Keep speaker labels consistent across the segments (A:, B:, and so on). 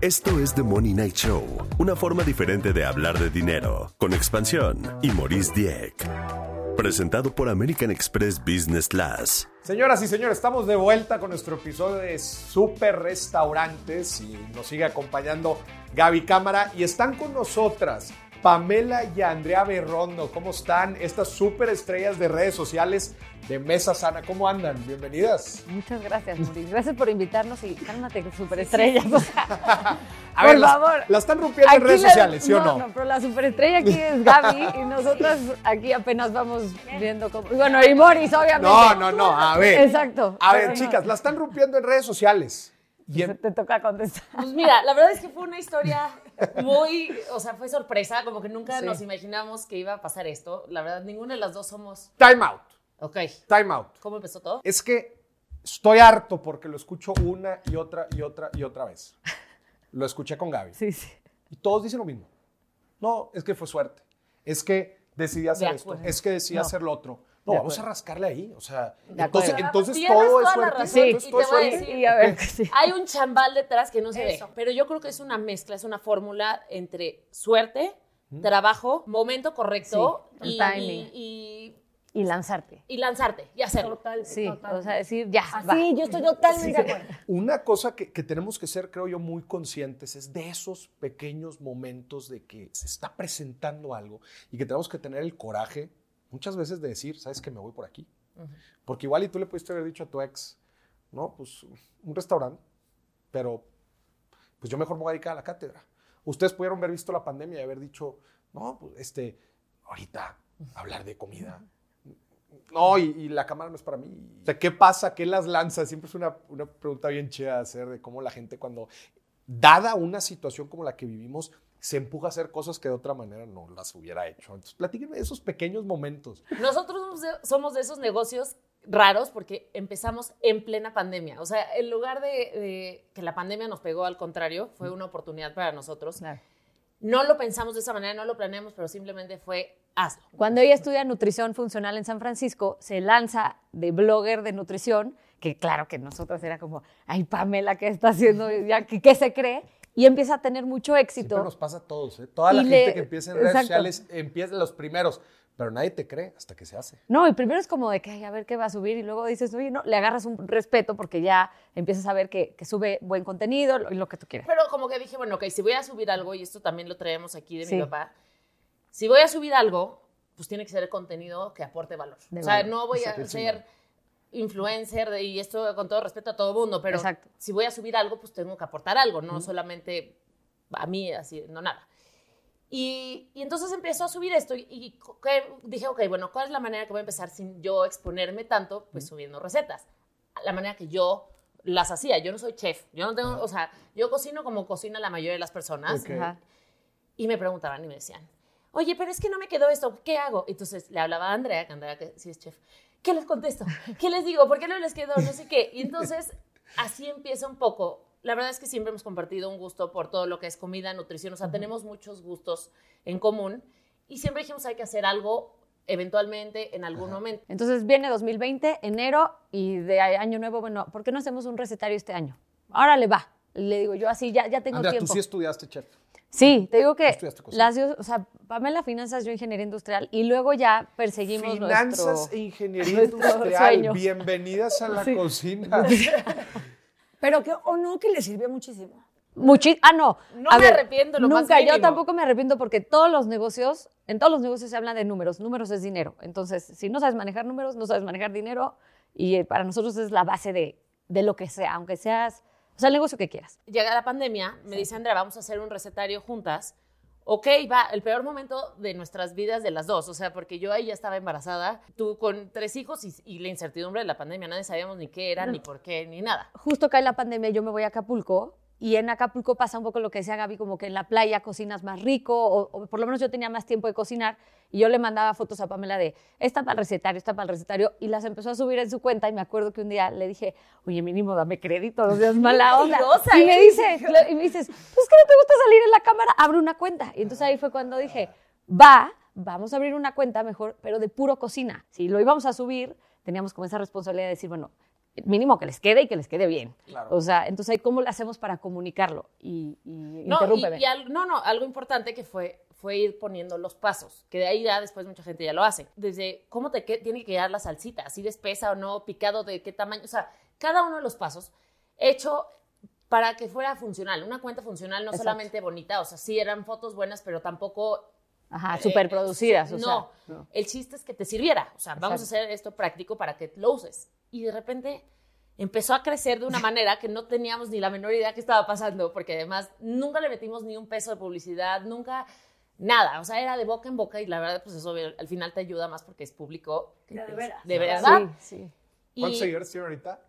A: Esto es The Money Night Show, una forma diferente de hablar de dinero, con expansión y Maurice Dieck. Presentado por American Express Business Class.
B: Señoras y señores, estamos de vuelta con nuestro episodio de Super Restaurantes y nos sigue acompañando Gaby Cámara y están con nosotras Pamela y Andrea Berrondo. ¿Cómo están estas super estrellas de redes sociales de Mesa Sana? ¿Cómo andan? Bienvenidas.
C: Muchas gracias, Mauricio. Gracias por invitarnos y cálmate, superestrellas.
B: A ver, las, la están rompiendo en redes sociales, ¿sí o no?
C: No, pero la superestrella aquí es Gaby y nosotras aquí apenas vamos viendo cómo. Bueno, y Moris, obviamente.
B: No, no, no, a ver.
C: Exacto.
B: A ver, chicas, la están rompiendo en redes sociales.
C: Y te toca contestar.
D: Pues mira, la verdad es que fue una historia muy, o sea, fue sorpresa, como que nunca nos imaginamos que iba a pasar esto. La verdad, ninguna de las dos somos...
B: Time out.
D: Ok.
B: Time out.
D: ¿Cómo empezó todo?
B: Es que estoy harto porque lo escucho una y otra y otra y otra vez. Lo escuché con Gaby.
C: Sí, sí.
B: Y todos dicen lo mismo. No, es que fue suerte. Es que decidí hacer esto. Es que decidí hacer lo otro. No, vamos a rascarle ahí. O sea, entonces, entonces todo es suerte.
D: Sí, entonces todo es suerte. Y a ver, Hay un chambal detrás que no se ve. Pero yo creo que es una mezcla, es una fórmula entre suerte, trabajo, momento correcto y, y,
C: y, lanzarte.
D: Y lanzarte y hacerlo.
C: Total, sí, o sea, decir ya.
D: Sí, yo estoy totalmente de acuerdo.
B: Una cosa que, que tenemos que ser, creo yo, muy conscientes es de esos pequeños momentos de que se está presentando algo y que tenemos que tener el coraje muchas veces de decir, ¿sabes que me voy por aquí? Porque igual y tú le pudiste haber dicho a tu ex, no, pues un restaurante, pero pues yo mejor me voy a dedicar a la cátedra. Ustedes pudieron haber visto la pandemia y haber dicho, no, pues este, ahorita hablar de comida. No, y, la cámara no es para mí. O sea, ¿qué pasa? ¿Qué las lanza? Siempre es una, una pregunta bien chida de hacer de cómo la gente cuando, dada una situación como la que vivimos, se empuja a hacer cosas que de otra manera no las hubiera hecho. Entonces, platíquenme de esos pequeños momentos.
D: Nosotros somos de esos negocios raros porque empezamos en plena pandemia. O sea, en lugar de, que la pandemia nos pegó, al contrario, fue una oportunidad para nosotros. No lo pensamos de esa manera, no lo planeamos, pero simplemente fue hazlo.
C: Cuando ella estudia nutrición funcional en San Francisco, se lanza de blogger de nutrición, que claro que nosotros era como, ay, Pamela, ¿qué está haciendo? ¿Ya, ¿Qué se cree? Y empieza a tener mucho éxito.
B: Siempre nos pasa a todos, ¿eh? Toda la gente que empieza en redes sociales empieza los primeros, pero nadie te cree hasta que se hace.
C: No, el primero es como de que, a ver qué va a subir y luego dices, oye, no, le agarras un respeto porque ya empiezas a ver que, sube buen contenido y lo, que tú quieras.
D: Pero como que dije, bueno, ok, si voy a subir algo, y esto también lo traemos aquí de mi papá, si voy a subir algo, pues tiene que ser el contenido que aporte valor. o sea, no voy a ser influencer y esto con todo respeto a todo mundo, pero si voy a subir algo, pues tengo que aportar algo, no solamente a mí, así, no nada. Y, y, entonces empezó a subir esto y, dije, ok, bueno, ¿cuál es la manera que voy a empezar sin yo exponerme tanto? Pues subiendo recetas. La manera que yo las hacía. Yo no soy chef. Yo no tengo, o sea, yo cocino como cocina la mayoría de las personas. Y me preguntaban y me decían, oye, pero es que no me quedó esto, ¿qué hago? Entonces le hablaba a Andrea, que Andrea que sí es chef. ¿qué les contesto? ¿Qué les digo? ¿Por qué no les quedó? No sé qué. Y entonces, así empieza un poco. La verdad es que siempre hemos compartido un gusto por todo lo que es comida, nutrición. O sea, tenemos muchos gustos en común. Y siempre dijimos, hay que hacer algo eventualmente en algún momento.
C: Entonces viene 2020, enero, y de año nuevo, bueno, ¿por qué no hacemos un recetario este año? Ahora le va. Le digo yo así, ya, ya tengo
B: Andrea,
C: tiempo.
B: tú sí estudiaste, chef.
C: Sí, te digo que las, o sea, Pamela Finanzas, yo Ingeniería Industrial, y luego ya perseguimos
B: Finanzas e Ingeniería Industrial, bienvenidas a la cocina.
E: Pero que, o no, que le sirvió muchísimo.
C: Muchi ah, no.
D: No me arrepiento, lo
C: Nunca, yo tampoco me arrepiento porque todos los negocios, en todos los negocios se habla de números. Números es dinero. Entonces, si no sabes manejar números, no sabes manejar dinero. Y eh, para nosotros es la base de, de lo que sea, aunque seas o sea, el negocio que quieras.
D: Llega la pandemia, me dice Andrea, vamos a hacer un recetario juntas. Ok, va, el peor momento de nuestras vidas de las dos, o sea, porque yo ahí ya estaba embarazada, tú con tres hijos y, la incertidumbre de la pandemia, nadie sabíamos ni qué era, ni por qué, ni nada.
C: Justo cae la pandemia, yo me voy a Acapulco y en Acapulco pasa un poco lo que decía Gaby, como que en la playa cocinas más rico, o, por lo menos yo tenía más tiempo de cocinar, y yo le mandaba fotos a Pamela de, esta para el recetario, esta para el recetario, y las empezó a subir en su cuenta, y me acuerdo que un día le dije, oye, mínimo, dame crédito, no seas mala onda. y me dice, y me dices, pues que no te gusta salir en la cámara, abre una cuenta. Y entonces ahí fue cuando dije, va, vamos a abrir una cuenta mejor, pero de puro cocina. Si lo íbamos a subir, teníamos como esa responsabilidad de decir, bueno, mínimo que les quede y que les quede bien. O sea, entonces, ¿cómo le hacemos para comunicarlo? Y,
D: no, no, no, algo importante que fue, fue ir poniendo los pasos, que de ahí ya después mucha gente ya lo hace. Desde cómo te tiene que quedar la salsita, así de espesa o no, picado de qué tamaño, o sea, cada uno de los pasos hecho para que fuera funcional, una cuenta funcional, no solamente bonita, o sea, sí eran fotos buenas, pero tampoco
C: Ajá, eh, súper producidas.
D: no, el chiste es que te sirviera. O sea, vamos a hacer esto práctico para que lo uses. Y de repente empezó a crecer de una manera que no teníamos ni la menor idea que estaba pasando, porque además nunca le metimos ni un peso de publicidad, nunca nada. O sea, era de boca en boca y la verdad, pues eso al final te ayuda más porque es público. De, verdad. Sí,
B: ¿Cuántos seguidores tiene ahorita?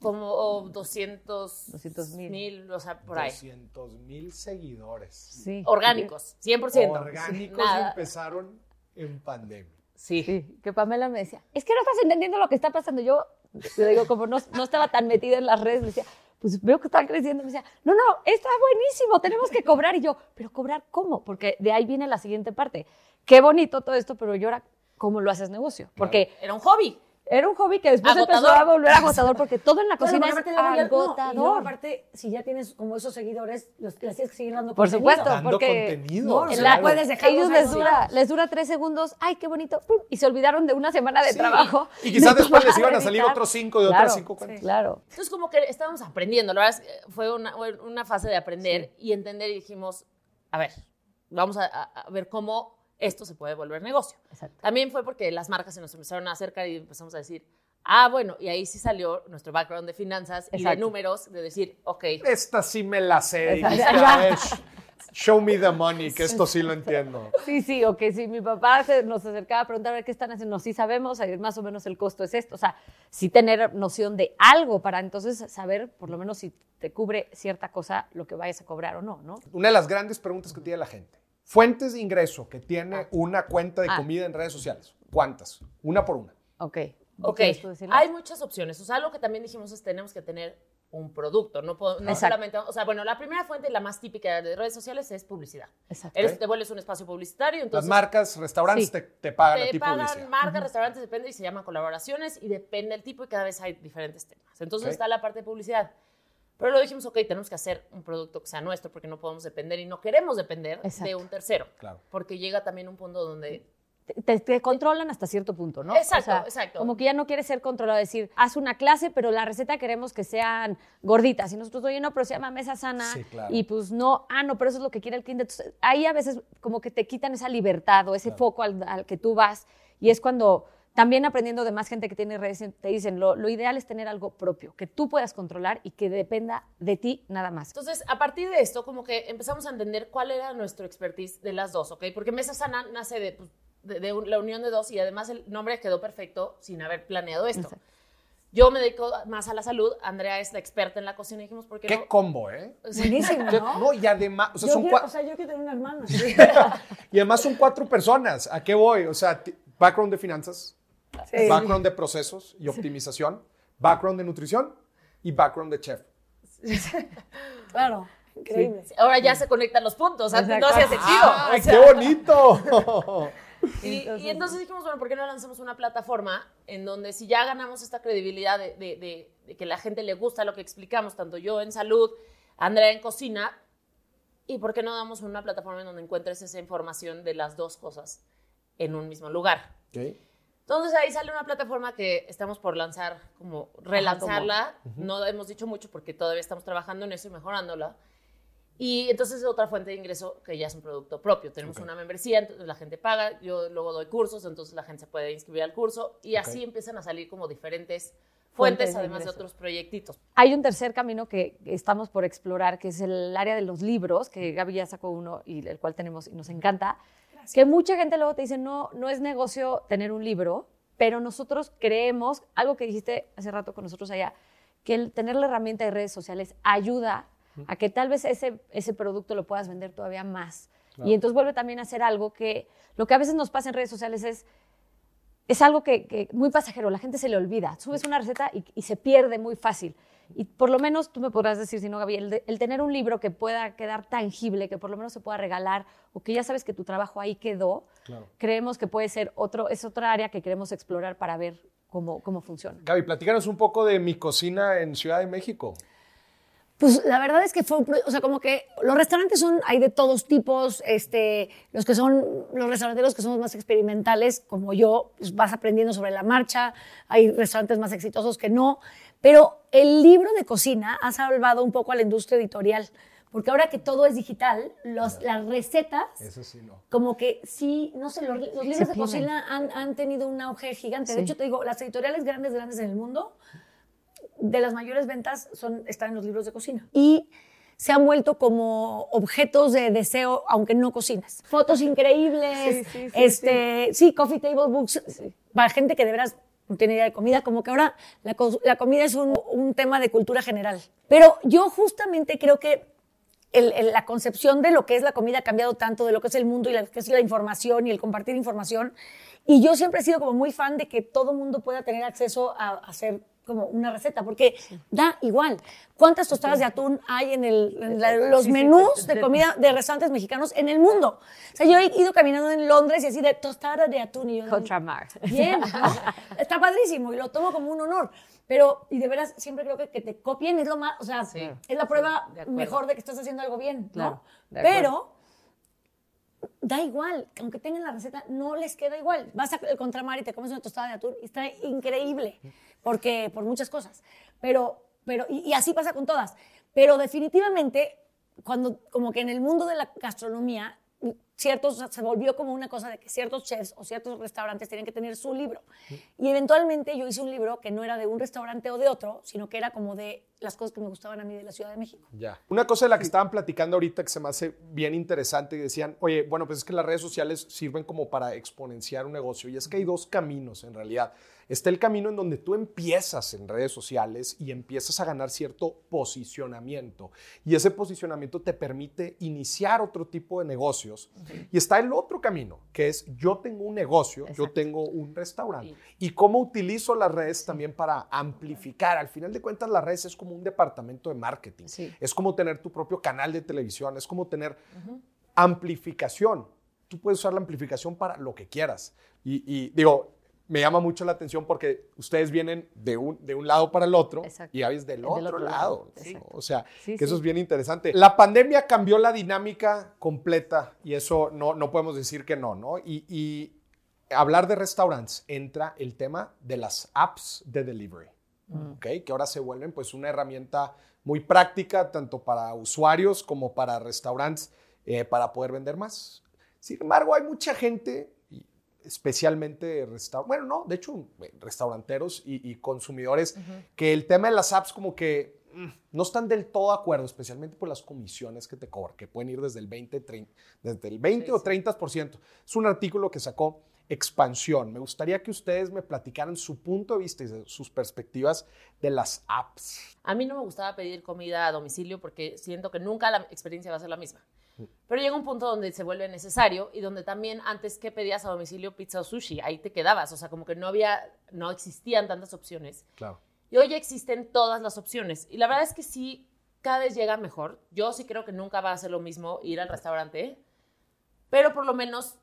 D: como 200 mil, o sea, por ahí.
B: 200 mil seguidores.
D: Sí. Orgánicos, 100%.
B: Orgánicos empezaron en pandemia.
C: Sí. sí. Que Pamela me decía, es que no estás entendiendo lo que está pasando. Yo, yo digo, como no, no estaba tan metida en las redes, me decía, pues veo que están creciendo. Me decía, no, no, está buenísimo, tenemos que cobrar. Y yo, ¿pero cobrar cómo? Porque de ahí viene la siguiente parte. Qué bonito todo esto, pero yo ahora, ¿cómo lo haces negocio? Porque
D: era un hobby.
C: Era un hobby que después empezó a volver agotador porque todo en la cocina es agotador.
E: No, y aparte, si ya tienes como esos seguidores, los, les tienes que seguir dando
C: Por supuesto,
B: dando
C: porque
B: contenido,
C: no, puedes dejar ellos les dura, les dura tres segundos, ay, qué bonito, y se olvidaron de una semana de trabajo.
B: Y quizás después les iban a salir otros cinco de otras cinco
C: cuentas. claro.
D: Entonces, como que estábamos aprendiendo, la verdad fue una, una fase de aprender y entender y dijimos, a ver, vamos a ver cómo esto se puede volver negocio. También fue porque las marcas se nos empezaron a acercar y empezamos a decir, Ah, bueno, y ahí sí salió nuestro background de finanzas y de números, de decir, ok.
B: Esta sí me la sé. Show me the money, que esto sí lo entiendo.
C: Sí, sí, o que si mi papá nos acercaba a preguntar a ver qué están haciendo, sí sabemos, más o menos el costo es esto. O sea, sí tener noción de algo para entonces saber, por lo menos si te cubre cierta cosa, lo que vayas a cobrar o no, ¿no?
B: Una de las grandes preguntas que tiene la gente. Fuentes de ingreso que tiene ah. una cuenta de ah. comida en redes sociales. ¿Cuántas? Una por una.
C: Ok.
D: Ok, hay muchas opciones. O sea, algo que también dijimos es tenemos que tener un producto, no, no solamente, o sea, bueno, la primera fuente y la más típica de redes sociales es publicidad. Exacto. Eres, te vuelves un espacio publicitario, entonces...
B: Las marcas, restaurantes te, te, pagan
D: te
B: a ti
D: pagan marcas, restaurantes, depende y se llaman colaboraciones y depende del tipo y cada vez hay diferentes temas. Entonces está la parte de publicidad. Pero lo dijimos, ok, tenemos que hacer un producto que sea nuestro porque no podemos depender y no queremos depender de un tercero. Claro. Porque llega también un punto donde
C: te, controlan hasta cierto punto, ¿no?
D: Exacto, exacto.
C: Como que ya no quieres ser controlado, decir, haz una clase, pero la receta queremos que sean gorditas. Y nosotros, oye, no, pero se llama mesa sana. Y pues no, ah, no, pero eso es lo que quiere el cliente. Entonces, ahí a veces como que te quitan esa libertad o ese foco al, que tú vas. Y es cuando también aprendiendo de más gente que tiene redes, te dicen, lo, lo, ideal es tener algo propio, que tú puedas controlar y que dependa de ti nada más.
D: Entonces, a partir de esto, como que empezamos a entender cuál era nuestro expertise de las dos, ¿ok? Porque Mesa Sana nace de, pues, de, la unión de dos y además el nombre quedó perfecto sin haber planeado esto. Yo me dedico más a la salud, Andrea es la experta en la cocina dijimos, ¿por qué,
B: qué combo, ¿eh?
E: Buenísimo, ¿no?
B: No, y además, o sea,
E: yo
B: son
E: quiero, O sea, yo quiero tener una hermana.
B: y además son cuatro personas, ¿a qué voy? O sea, background de finanzas, background de procesos y optimización, background de nutrición y background de chef.
E: claro. Increíble.
D: Ahora ya se conectan los puntos, antes no hacía sentido.
B: ¡Ay, qué bonito!
D: Y entonces, dijimos, bueno, ¿por qué no lanzamos una plataforma en donde si ya ganamos esta credibilidad de, que la gente le gusta lo que explicamos, tanto yo en salud, Andrea en cocina, ¿y por qué no damos una plataforma en donde encuentres esa información de las dos cosas en un mismo lugar? Entonces ahí sale una plataforma que estamos por lanzar, como relanzarla. No hemos dicho mucho porque todavía estamos trabajando en eso y mejorándola y entonces es otra fuente de ingreso que ya es un producto propio. Tenemos una membresía, entonces la gente paga, yo luego doy cursos, entonces la gente se puede inscribir al curso y así empiezan a salir como diferentes fuentes, además de otros proyectitos.
C: Hay un tercer camino que estamos por explorar, que es el área de los libros, que Gaby ya sacó uno y el cual tenemos y nos encanta. Que mucha gente luego te dice, no, no es negocio tener un libro, pero nosotros creemos, algo que dijiste hace rato con nosotros allá, que el tener la herramienta de redes sociales ayuda a que tal vez ese, ese producto lo puedas vender todavía más. Y entonces vuelve también a ser algo que lo que a veces nos pasa en redes sociales es, es algo que, muy pasajero, la gente se le olvida. Subes una receta y, se pierde muy fácil. Y por lo menos tú me podrás decir, si no, Gaby, el, tener un libro que pueda quedar tangible, que por lo menos se pueda regalar, o que ya sabes que tu trabajo ahí quedó, creemos que puede ser otro, es otra área que queremos explorar para ver cómo, cómo funciona.
B: Gaby, platícanos un poco de mi cocina en Ciudad de México.
E: Pues la verdad es que fue, o sea, como que los restaurantes son, hay de todos tipos, este, los que son, los restauranteros que somos más experimentales, como yo, pues vas aprendiendo sobre la marcha, hay restaurantes más exitosos que no, pero el libro de cocina ha salvado un poco a la industria editorial, porque ahora que todo es digital, los, las recetas, como que sí, no sé, los, libros de cocina han, han, tenido un auge gigante. De hecho, te digo, las editoriales grandes, grandes en el mundo, de las mayores ventas son, están en los libros de cocina. Y se han vuelto como objetos de deseo, aunque no cocinas. Fotos increíbles, sí, sí, este, sí, coffee table books, para gente que de veras no tiene idea de comida, como que ahora la, la comida es un, un, tema de cultura general. Pero yo justamente creo que el, la concepción de lo que es la comida ha cambiado tanto, de lo que es el mundo y lo que es la información y el compartir información. Y yo siempre he sido como muy fan de que todo mundo pueda tener acceso a, a hacer como una receta, porque da igual. ¿Cuántas tostadas de atún hay en, el, los menús de comida de restaurantes mexicanos en el mundo? O sea, yo he ido caminando en Londres y así de tostada de atún y yo...
C: Contramar.
E: Bien, está padrísimo y lo tomo como un honor. Pero, y de veras, siempre creo que que te copien es lo más, o sea, es la prueba mejor de que estás haciendo algo bien, ¿no? Pero da igual, aunque tengan la receta, no les queda igual. Vas al contramar y te comes una tostada de atún y está increíble porque por muchas cosas. Pero, pero y, así pasa con todas. Pero definitivamente, cuando como que en el mundo de la gastronomía ciertos, se volvió como una cosa de que ciertos chefs o ciertos restaurantes tenían que tener su libro. Y eventualmente yo hice un libro que no era de un restaurante o de otro, sino que era como de las cosas que me gustaban a mí de la Ciudad de México.
B: Ya. Una cosa de la que estaban platicando ahorita que se me hace bien interesante y decían, oye, bueno, pues es que las redes sociales sirven como para exponenciar un negocio. Y es que hay dos caminos en realidad. Está el camino en donde tú empiezas en redes sociales y empiezas a ganar cierto posicionamiento. Y ese posicionamiento te permite iniciar otro tipo de negocios. Y está el otro camino, que es yo tengo un negocio, yo tengo un restaurante. Y cómo utilizo las redes también para amplificar. Al final de cuentas, las redes es como un departamento de marketing. Es como tener tu propio canal de televisión, es como tener amplificación. Tú puedes usar la amplificación para lo que quieras. Y, y digo, me llama mucho la atención porque ustedes vienen de un, de un lado para el otro y habéis del, del otro, lado. O sea, que eso es bien interesante. La pandemia cambió la dinámica completa y eso no, no podemos decir que no, ¿no? Y, y hablar de restaurantes entra el tema de las apps de delivery, mm. ¿ok? Que ahora se vuelven pues una herramienta muy práctica tanto para usuarios como para restaurantes eh, para poder vender más. Sin embargo, hay mucha gente especialmente bueno, no, de hecho, restauranteros y, consumidores, que el tema de las apps como que mm, no están del todo de acuerdo, especialmente por las comisiones que te cobran, que pueden ir desde el 20, 30, desde el 20 o 30%. Es un artículo que sacó Expansión. Me gustaría que ustedes me platicaran su punto de vista y sus perspectivas de las apps.
D: A mí no me gustaba pedir comida a domicilio porque siento que nunca la experiencia va a ser la misma. Pero llega un punto donde se vuelve necesario y donde también antes que pedías a domicilio pizza o sushi, ahí te quedabas, o sea, como que no había, no existían tantas opciones.
B: Claro.
D: Y hoy existen todas las opciones. Y la verdad es que sí, cada vez llega mejor. Yo sí creo que nunca va a ser lo mismo ir al restaurante, pero por lo menos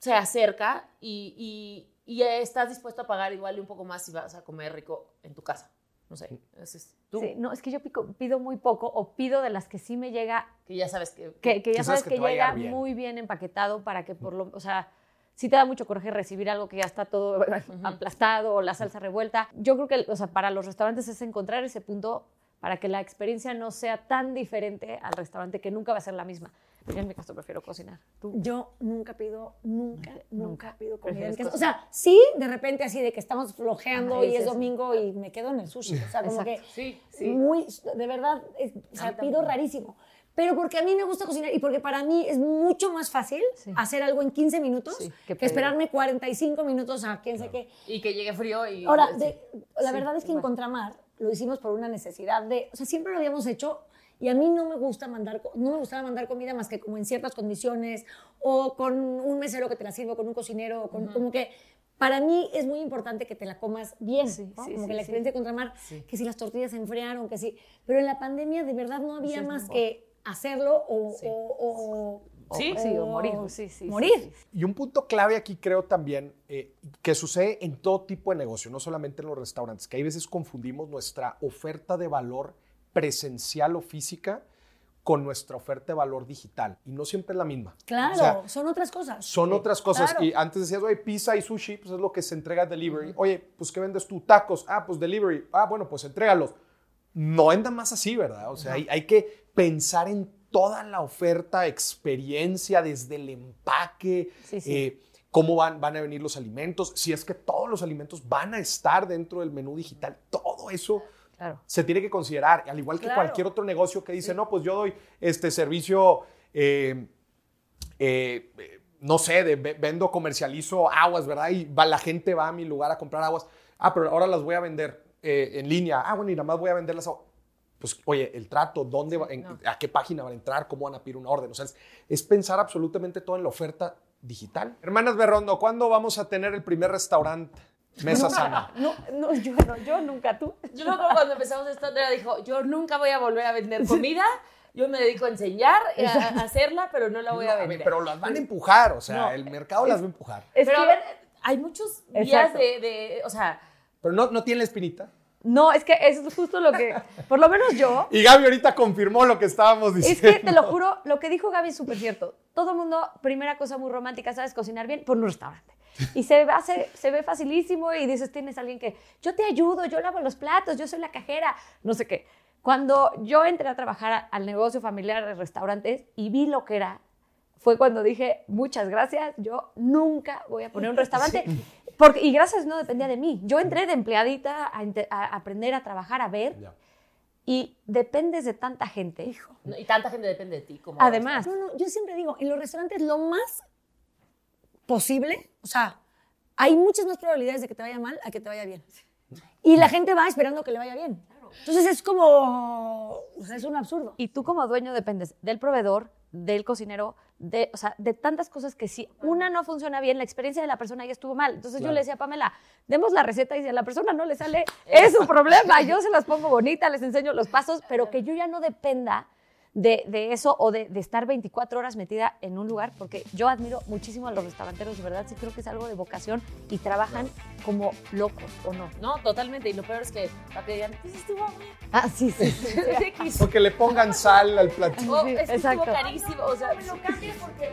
D: se acerca y, y, estás dispuesto a pagar igual y un poco más si vas a comer rico en tu casa. No sé, es tú.
C: no, es que yo pido muy poco o pido de las que sí me llega.
D: Que ya sabes que.
C: Que, ya sabes, que, llega muy bien empaquetado para que por lo. O sea, sí te da mucho coraje recibir algo que ya está todo aplastado o la salsa revuelta. Yo creo que, o sea, para los restaurantes es encontrar ese punto para que la experiencia no sea tan diferente al restaurante que nunca va a ser la misma. Yo en mi caso prefiero cocinar.
E: Yo nunca pido, nunca, nunca, pido comida en casa. O sea, sí, de repente así de que estamos flojeando y es domingo y me quedo en el sushi. O sea, como que sí, sí. muy, de verdad, o sea, pido rarísimo. Pero porque a mí me gusta cocinar y porque para mí es mucho más fácil hacer algo en 15 minutos que, esperarme 45 minutos a quién sé qué.
D: Y que llegue frío y...
E: Ahora, la verdad es que en Contramar lo hicimos por una necesidad de... O sea, siempre lo habíamos hecho y a mí no me gusta mandar, no me gustaba mandar comida más que como en ciertas condiciones o con un mesero que te la sirva, con un cocinero, con, como que para mí es muy importante que te la comas bien, como que la experiencia de contramar, que si las tortillas se enfriaron, que sí. Pero en la pandemia de verdad no había más que hacerlo o,
D: Sí,
C: sí, o morir. Sí, sí,
E: morir.
B: Y un punto clave aquí creo también eh, que sucede en todo tipo de negocio, no solamente en los restaurantes, que hay veces confundimos nuestra oferta de valor presencial o física con nuestra oferta de valor digital. Y no siempre es la misma.
E: Claro, son otras cosas.
B: Son otras cosas. Y antes decías, oye, pizza y sushi, pues es lo que se entrega delivery. Oye, pues ¿qué vendes tú? Tacos. Ah, pues delivery. Ah, bueno, pues entrégalos. No anda más así, ¿verdad? O sea, hay, hay, que pensar en toda la oferta, experiencia, desde el empaque. Eh, cómo van, van a venir los alimentos, si es que todos los alimentos van a estar dentro del menú digital, todo eso se tiene que considerar, al igual que cualquier otro negocio que dice, no, pues yo doy este servicio, eh, eh, no sé, de, vendo, comercializo aguas, ¿verdad? Y va, la gente va a mi lugar a comprar aguas. Ah, pero ahora las voy a vender eh, en línea. Ah, bueno, y nada más voy a vender las aguas. Pues, oye, el trato, ¿dónde a qué página van a entrar, cómo van a pedir una orden. O sea, es, pensar absolutamente todo en la oferta digital. Hermanas Berrondo, ¿cuándo vamos a tener el primer restaurante? Mesa sana.
C: No, no, yo no, yo nunca, tú.
D: Yo cuando empezamos esto, Andrea dijo, yo nunca voy a volver a vender comida, yo me dedico a enseñar, a, hacerla, pero no la voy a vender.
B: Pero las van a empujar, o sea, el mercado las va a empujar.
D: pero a ver, hay muchos días de, o sea...
B: Pero no, no tiene la espinita.
C: No, es que eso es justo lo que, por lo menos yo.
B: Y Gaby ahorita confirmó lo que estábamos diciendo.
C: Es que te lo juro, lo que dijo Gaby es súper cierto. Todo el mundo, primera cosa muy romántica, ¿sabes cocinar bien? Por un restaurante. Y se, hace, se ve facilísimo y dices, tienes alguien que, yo te ayudo, yo lavo los platos, yo soy la cajera, no sé qué. Cuando yo entré a trabajar al negocio familiar de restaurantes y vi lo que era, fue cuando dije, muchas gracias, yo nunca voy a poner un restaurante. Porque, y gracias no dependía de mí. Yo entré de empleadita a, aprender a trabajar, a ver. Y dependes de tanta gente. Hijo.
D: y tanta gente depende de ti. Como
C: Además.
E: No, no, yo siempre digo, en los restaurantes lo más posible, o sea, hay muchas más probabilidades de que te vaya mal a que te vaya bien. Y la gente va esperando que le vaya bien. Entonces es como, o sea, es un absurdo.
C: Y tú como dueño dependes del proveedor, del cocinero, de, o sea, de tantas cosas que si una no funciona bien, la experiencia de la persona ya estuvo mal. Entonces yo le decía a Pamela, demos la receta y si a la persona no le sale, es su problema. Yo se las pongo bonitas, les enseño los pasos, pero que yo ya no dependa de, de eso o de, de, estar 24 horas metida en un lugar, porque yo admiro muchísimo a los restauranteros, de verdad, sí creo que es algo de vocación y trabajan como locos, ¿o no?
D: No, totalmente, y lo peor es que para que digan, ¿qué estuvo
C: Ah, sí, sí.
B: sí. o que le pongan sal al platillo.
D: Oh, es que estuvo carísimo, o sea, me lo cambies porque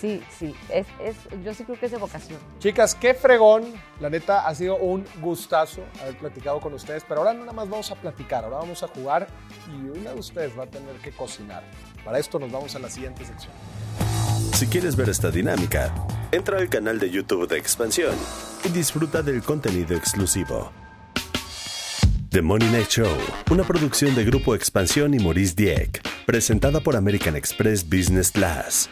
C: Sí, sí, es, es, yo sí creo que es de vocación.
B: Chicas, qué fregón. La neta, ha sido un gustazo haber platicado con ustedes, pero ahora no nada más vamos a platicar, ahora vamos a jugar y una de ustedes va a tener que cocinar. Para esto nos vamos a la siguiente sección.
A: Si quieres ver esta dinámica, entra al canal de YouTube de Expansión y disfruta del contenido exclusivo. The Money Night Show, una producción de Grupo Expansión y Maurice Dieck, presentada por American Express Business Class.